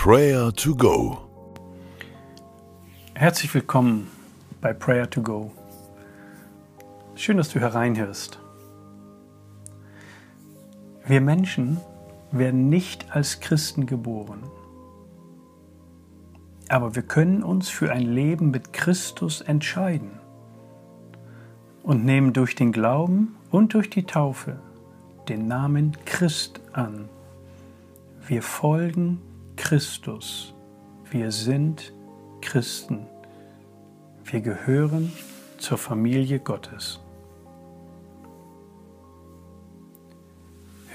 Prayer to Go. Herzlich willkommen bei Prayer to Go. Schön, dass du hereinhörst. Wir Menschen werden nicht als Christen geboren, aber wir können uns für ein Leben mit Christus entscheiden und nehmen durch den Glauben und durch die Taufe den Namen Christ an. Wir folgen Christus. Wir sind Christen. Wir gehören zur Familie Gottes.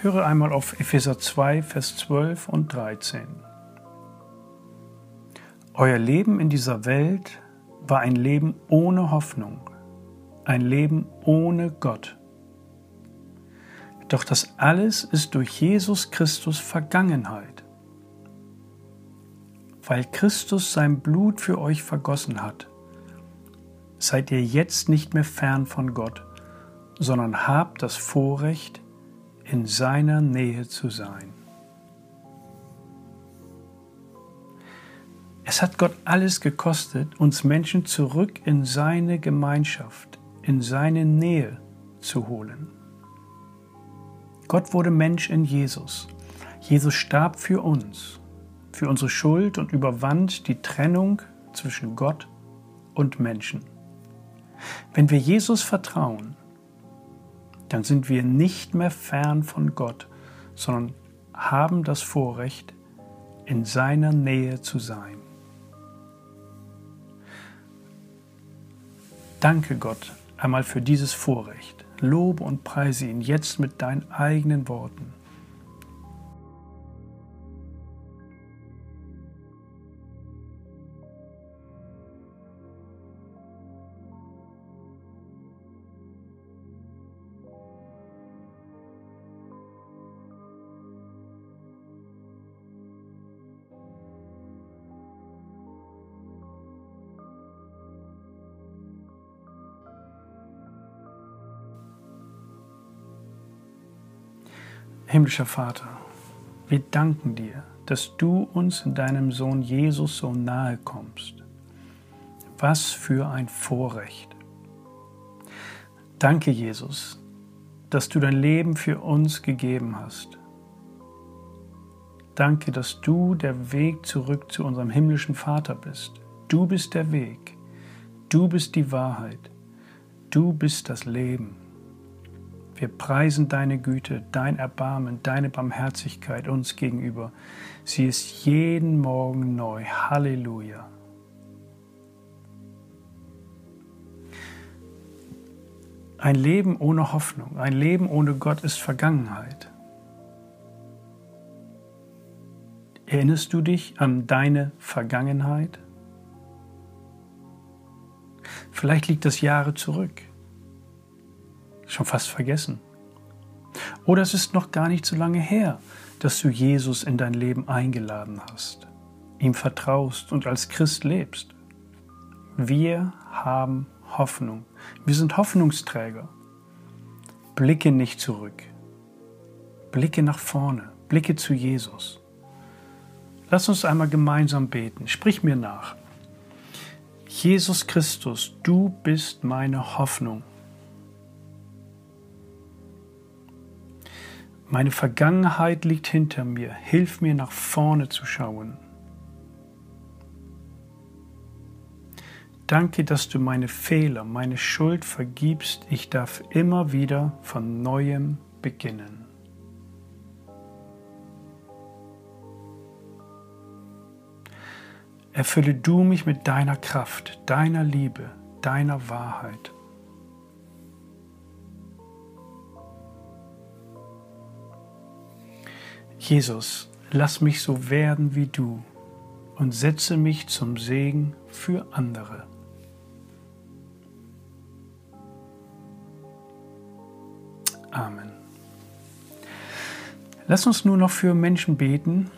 Höre einmal auf Epheser 2, Vers 12 und 13. Euer Leben in dieser Welt war ein Leben ohne Hoffnung, ein Leben ohne Gott. Doch das alles ist durch Jesus Christus Vergangenheit. Weil Christus sein Blut für euch vergossen hat, seid ihr jetzt nicht mehr fern von Gott, sondern habt das Vorrecht, in seiner Nähe zu sein. Es hat Gott alles gekostet, uns Menschen zurück in seine Gemeinschaft, in seine Nähe zu holen. Gott wurde Mensch in Jesus. Jesus starb für uns, für unsere Schuld und überwand die Trennung zwischen Gott und Menschen. Wenn wir Jesus vertrauen, dann sind wir nicht mehr fern von Gott, sondern haben das Vorrecht, in seiner Nähe zu sein. Danke Gott einmal für dieses Vorrecht. Lobe und preise ihn jetzt mit deinen eigenen Worten. Himmlischer Vater, wir danken dir, dass du uns in deinem Sohn Jesus so nahe kommst. Was für ein Vorrecht. Danke, Jesus, dass du dein Leben für uns gegeben hast. Danke, dass du der Weg zurück zu unserem himmlischen Vater bist. Du bist der Weg. Du bist die Wahrheit. Du bist das Leben. Wir preisen deine Güte, dein Erbarmen, deine Barmherzigkeit uns gegenüber. Sie ist jeden Morgen neu. Halleluja. Ein Leben ohne Hoffnung, ein Leben ohne Gott ist Vergangenheit. Erinnerst du dich an deine Vergangenheit? Vielleicht liegt das Jahre zurück schon fast vergessen. Oder es ist noch gar nicht so lange her, dass du Jesus in dein Leben eingeladen hast, ihm vertraust und als Christ lebst. Wir haben Hoffnung. Wir sind Hoffnungsträger. Blicke nicht zurück. Blicke nach vorne. Blicke zu Jesus. Lass uns einmal gemeinsam beten. Sprich mir nach. Jesus Christus, du bist meine Hoffnung. Meine Vergangenheit liegt hinter mir. Hilf mir nach vorne zu schauen. Danke, dass du meine Fehler, meine Schuld vergibst. Ich darf immer wieder von neuem beginnen. Erfülle du mich mit deiner Kraft, deiner Liebe, deiner Wahrheit. Jesus, lass mich so werden wie du und setze mich zum Segen für andere. Amen. Lass uns nur noch für Menschen beten,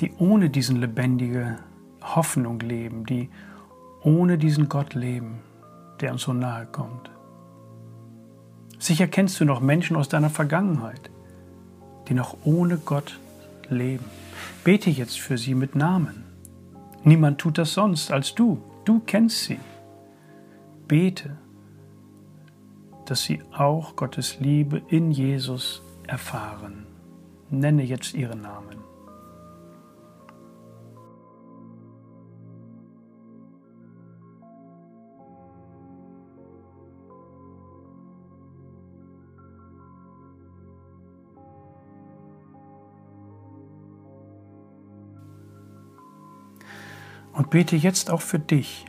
die ohne diesen lebendige Hoffnung leben, die ohne diesen Gott leben, der uns so nahe kommt. Sicher kennst du noch Menschen aus deiner Vergangenheit, die noch ohne Gott leben. Bete jetzt für sie mit Namen. Niemand tut das sonst als du. Du kennst sie. Bete, dass sie auch Gottes Liebe in Jesus erfahren. Nenne jetzt ihren Namen. Und bete jetzt auch für dich,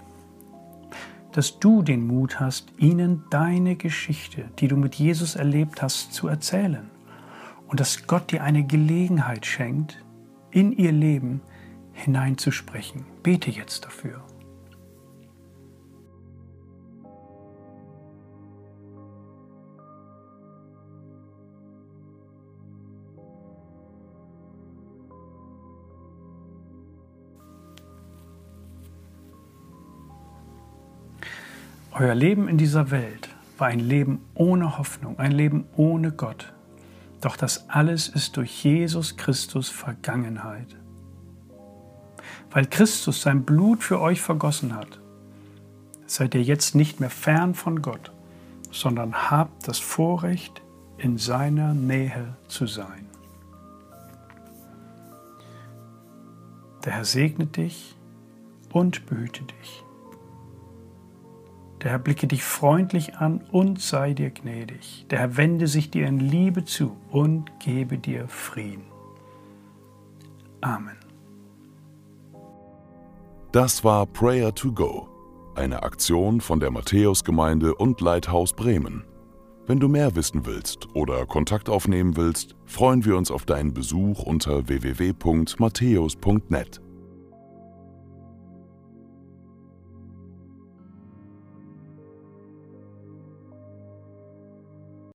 dass du den Mut hast, ihnen deine Geschichte, die du mit Jesus erlebt hast, zu erzählen. Und dass Gott dir eine Gelegenheit schenkt, in ihr Leben hineinzusprechen. Bete jetzt dafür. Euer Leben in dieser Welt war ein Leben ohne Hoffnung, ein Leben ohne Gott. Doch das alles ist durch Jesus Christus Vergangenheit. Weil Christus sein Blut für euch vergossen hat, seid ihr jetzt nicht mehr fern von Gott, sondern habt das Vorrecht, in seiner Nähe zu sein. Der Herr segne dich und behüte dich. Der Herr blicke dich freundlich an und sei dir gnädig. Der Herr wende sich dir in Liebe zu und gebe dir Frieden. Amen. Das war Prayer to Go, eine Aktion von der Matthäusgemeinde und Leithaus Bremen. Wenn du mehr wissen willst oder Kontakt aufnehmen willst, freuen wir uns auf deinen Besuch unter www.matthäus.net.